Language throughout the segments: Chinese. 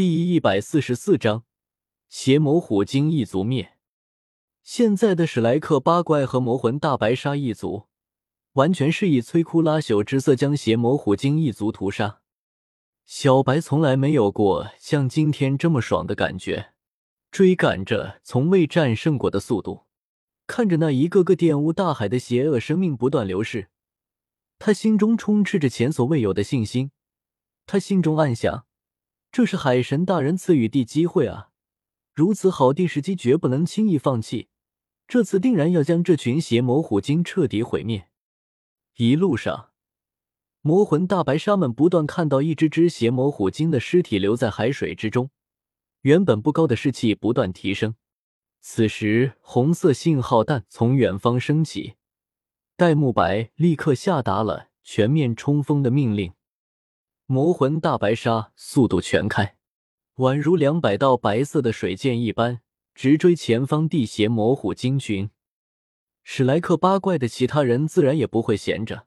第一百四十四章，邪魔虎鲸一族灭。现在的史莱克八怪和魔魂大白鲨一族，完全是以摧枯拉朽之色将邪魔虎鲸一族屠杀。小白从来没有过像今天这么爽的感觉，追赶着从未战胜过的速度，看着那一个个玷污大海的邪恶生命不断流逝，他心中充斥着前所未有的信心。他心中暗想。这是海神大人赐予的机会啊！如此好的时机，绝不能轻易放弃。这次定然要将这群邪魔虎鲸彻底毁灭。一路上，魔魂大白鲨们不断看到一只只邪魔虎鲸的尸体留在海水之中，原本不高的士气不断提升。此时，红色信号弹从远方升起，戴沐白立刻下达了全面冲锋的命令。魔魂大白鲨速度全开，宛如两百道白色的水箭一般，直追前方地邪魔虎鲸群。史莱克八怪的其他人自然也不会闲着，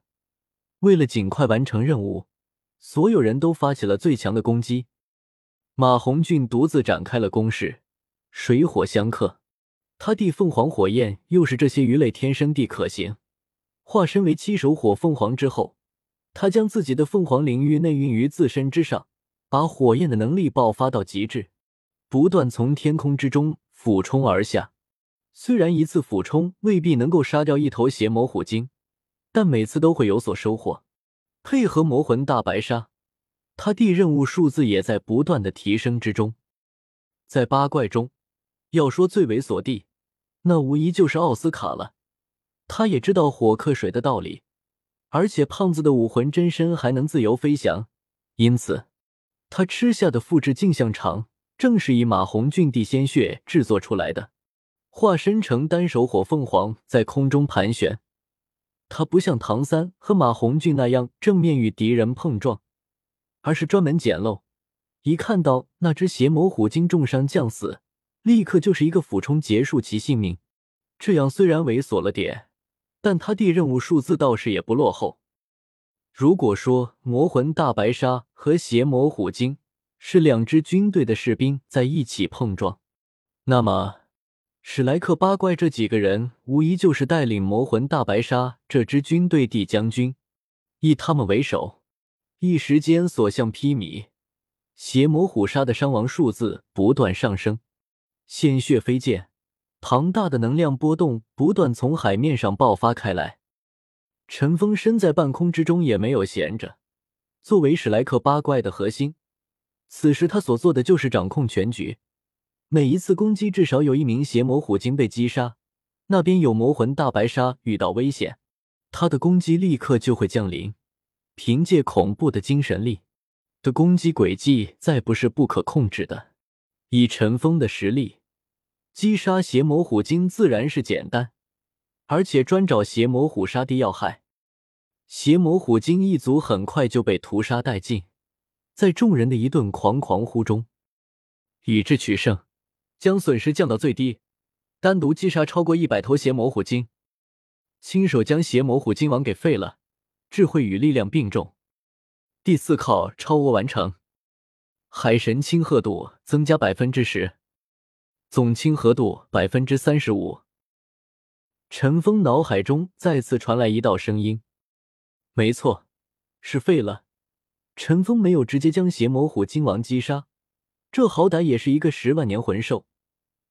为了尽快完成任务，所有人都发起了最强的攻击。马红俊独自展开了攻势，水火相克。他地凤凰火焰又是这些鱼类天生地可行，化身为七手火凤凰之后。他将自己的凤凰灵域内蕴于自身之上，把火焰的能力爆发到极致，不断从天空之中俯冲而下。虽然一次俯冲未必能够杀掉一头邪魔虎鲸，但每次都会有所收获。配合魔魂大白鲨，他弟任务数字也在不断的提升之中。在八怪中，要说最为所地，那无疑就是奥斯卡了。他也知道火克水的道理。而且胖子的武魂真身还能自由飞翔，因此他吃下的复制镜像肠正是以马红俊地鲜血制作出来的，化身成单手火凤凰在空中盘旋。他不像唐三和马红俊那样正面与敌人碰撞，而是专门捡漏，一看到那只邪魔虎鲸重伤将死，立刻就是一个俯冲结束其性命。这样虽然猥琐了点。但他弟任务数字倒是也不落后。如果说魔魂大白鲨和邪魔虎鲸是两支军队的士兵在一起碰撞，那么史莱克八怪这几个人无疑就是带领魔魂大白鲨这支军队的将军。以他们为首，一时间所向披靡，邪魔虎鲨的伤亡数字不断上升，鲜血飞溅。庞大的能量波动不断从海面上爆发开来，陈峰身在半空之中也没有闲着。作为史莱克八怪的核心，此时他所做的就是掌控全局。每一次攻击，至少有一名邪魔虎鲸被击杀，那边有魔魂大白鲨遇到危险，他的攻击立刻就会降临。凭借恐怖的精神力的攻击轨迹，再不是不可控制的。以陈峰的实力。击杀邪魔虎鲸自然是简单，而且专找邪魔虎杀的要害。邪魔虎鲸一族很快就被屠杀殆尽，在众人的一顿狂狂呼中，以智取胜，将损失降到最低，单独击杀超过一百头邪魔虎鲸，亲手将邪魔虎鲸王给废了。智慧与力量并重，第四考超额完成，海神亲和度增加百分之十。总亲和度百分之三十五。陈峰脑海中再次传来一道声音：“没错，是废了。”陈峰没有直接将邪魔虎鲸王击杀，这好歹也是一个十万年魂兽，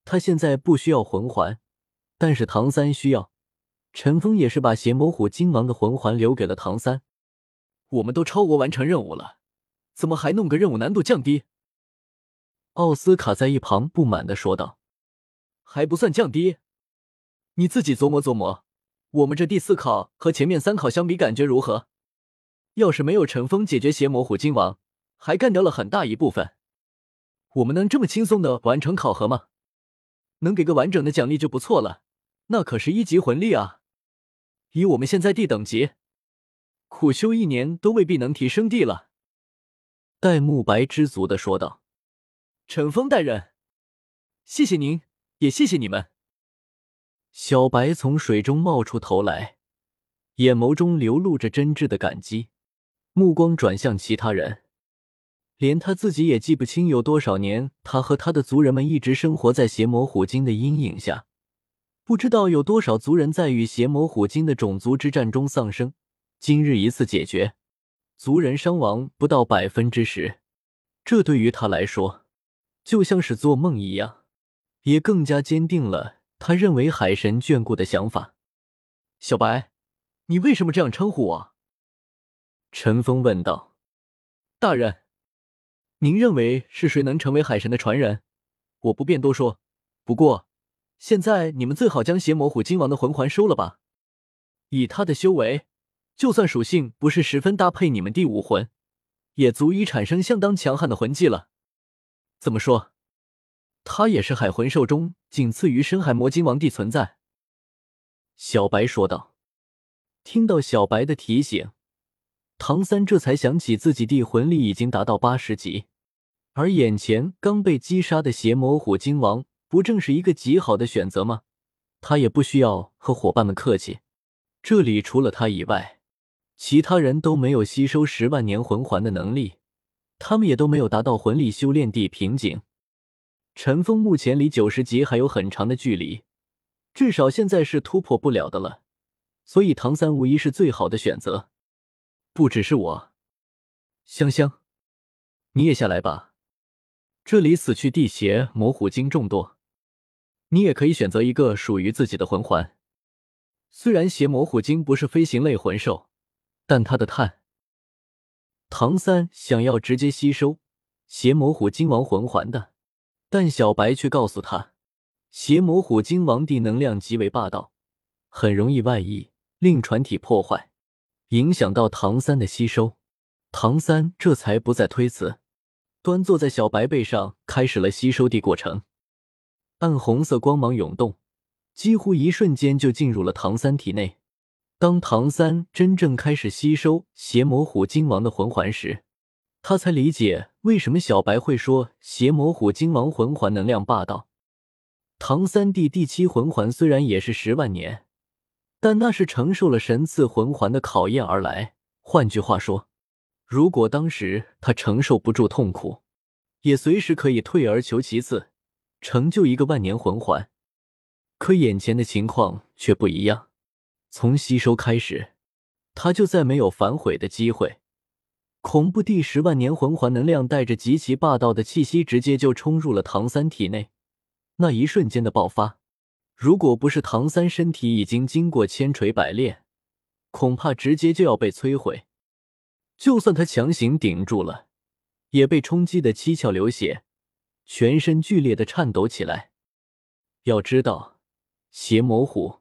他现在不需要魂环，但是唐三需要。陈峰也是把邪魔虎鲸王的魂环留给了唐三。我们都超额完成任务了，怎么还弄个任务难度降低？奥斯卡在一旁不满的说道：“还不算降低，你自己琢磨琢磨，我们这第四考和前面三考相比，感觉如何？要是没有陈峰解决邪魔虎鲸王，还干掉了很大一部分，我们能这么轻松的完成考核吗？能给个完整的奖励就不错了，那可是一级魂力啊！以我们现在地等级，苦修一年都未必能提升地了。”戴沐白知足的说道。陈峰大人，谢谢您，也谢谢你们。小白从水中冒出头来，眼眸中流露着真挚的感激，目光转向其他人。连他自己也记不清有多少年，他和他的族人们一直生活在邪魔虎鲸的阴影下。不知道有多少族人在与邪魔虎鲸的种族之战中丧生。今日一次解决，族人伤亡不到百分之十，这对于他来说就像是做梦一样，也更加坚定了他认为海神眷顾的想法。小白，你为什么这样称呼我？陈峰问道。大人，您认为是谁能成为海神的传人？我不便多说。不过。现在你们最好将邪魔虎金王的魂环收了吧。以他的修为，就算属性不是十分搭配你们第五魂，也足以产生相当强悍的魂技了。怎么说？他也是海魂兽中仅次于深海魔金王帝存在。小白说道。听到小白的提醒，唐三这才想起自己帝魂力已经达到八十级，而眼前刚被击杀的邪魔虎金王。不正是一个极好的选择吗？他也不需要和伙伴们客气。这里除了他以外，其他人都没有吸收十万年魂环的能力，他们也都没有达到魂力修炼地瓶颈。陈峰目前离九十级还有很长的距离，至少现在是突破不了的了。所以唐三无疑是最好的选择。不只是我，香香，你也下来吧。这里死去地邪魔虎精众多。你也可以选择一个属于自己的魂环。虽然邪魔虎精不是飞行类魂兽，但它的碳。唐三想要直接吸收邪魔虎精王魂环的，但小白却告诉他，邪魔虎鲸王帝能量极为霸道，很容易外溢，令船体破坏，影响到唐三的吸收。唐三这才不再推辞，端坐在小白背上，开始了吸收的过程。暗红色光芒涌动，几乎一瞬间就进入了唐三体内。当唐三真正开始吸收邪魔虎鲸王的魂环时，他才理解为什么小白会说邪魔虎精王魂环能量霸道。唐三弟第七魂环虽然也是十万年，但那是承受了神赐魂环的考验而来。换句话说，如果当时他承受不住痛苦，也随时可以退而求其次。成就一个万年魂环，可眼前的情况却不一样。从吸收开始，他就再没有反悔的机会。恐怖第十万年魂环能量带着极其霸道的气息，直接就冲入了唐三体内。那一瞬间的爆发，如果不是唐三身体已经经过千锤百炼，恐怕直接就要被摧毁。就算他强行顶住了，也被冲击的七窍流血。全身剧烈的颤抖起来。要知道，邪魔虎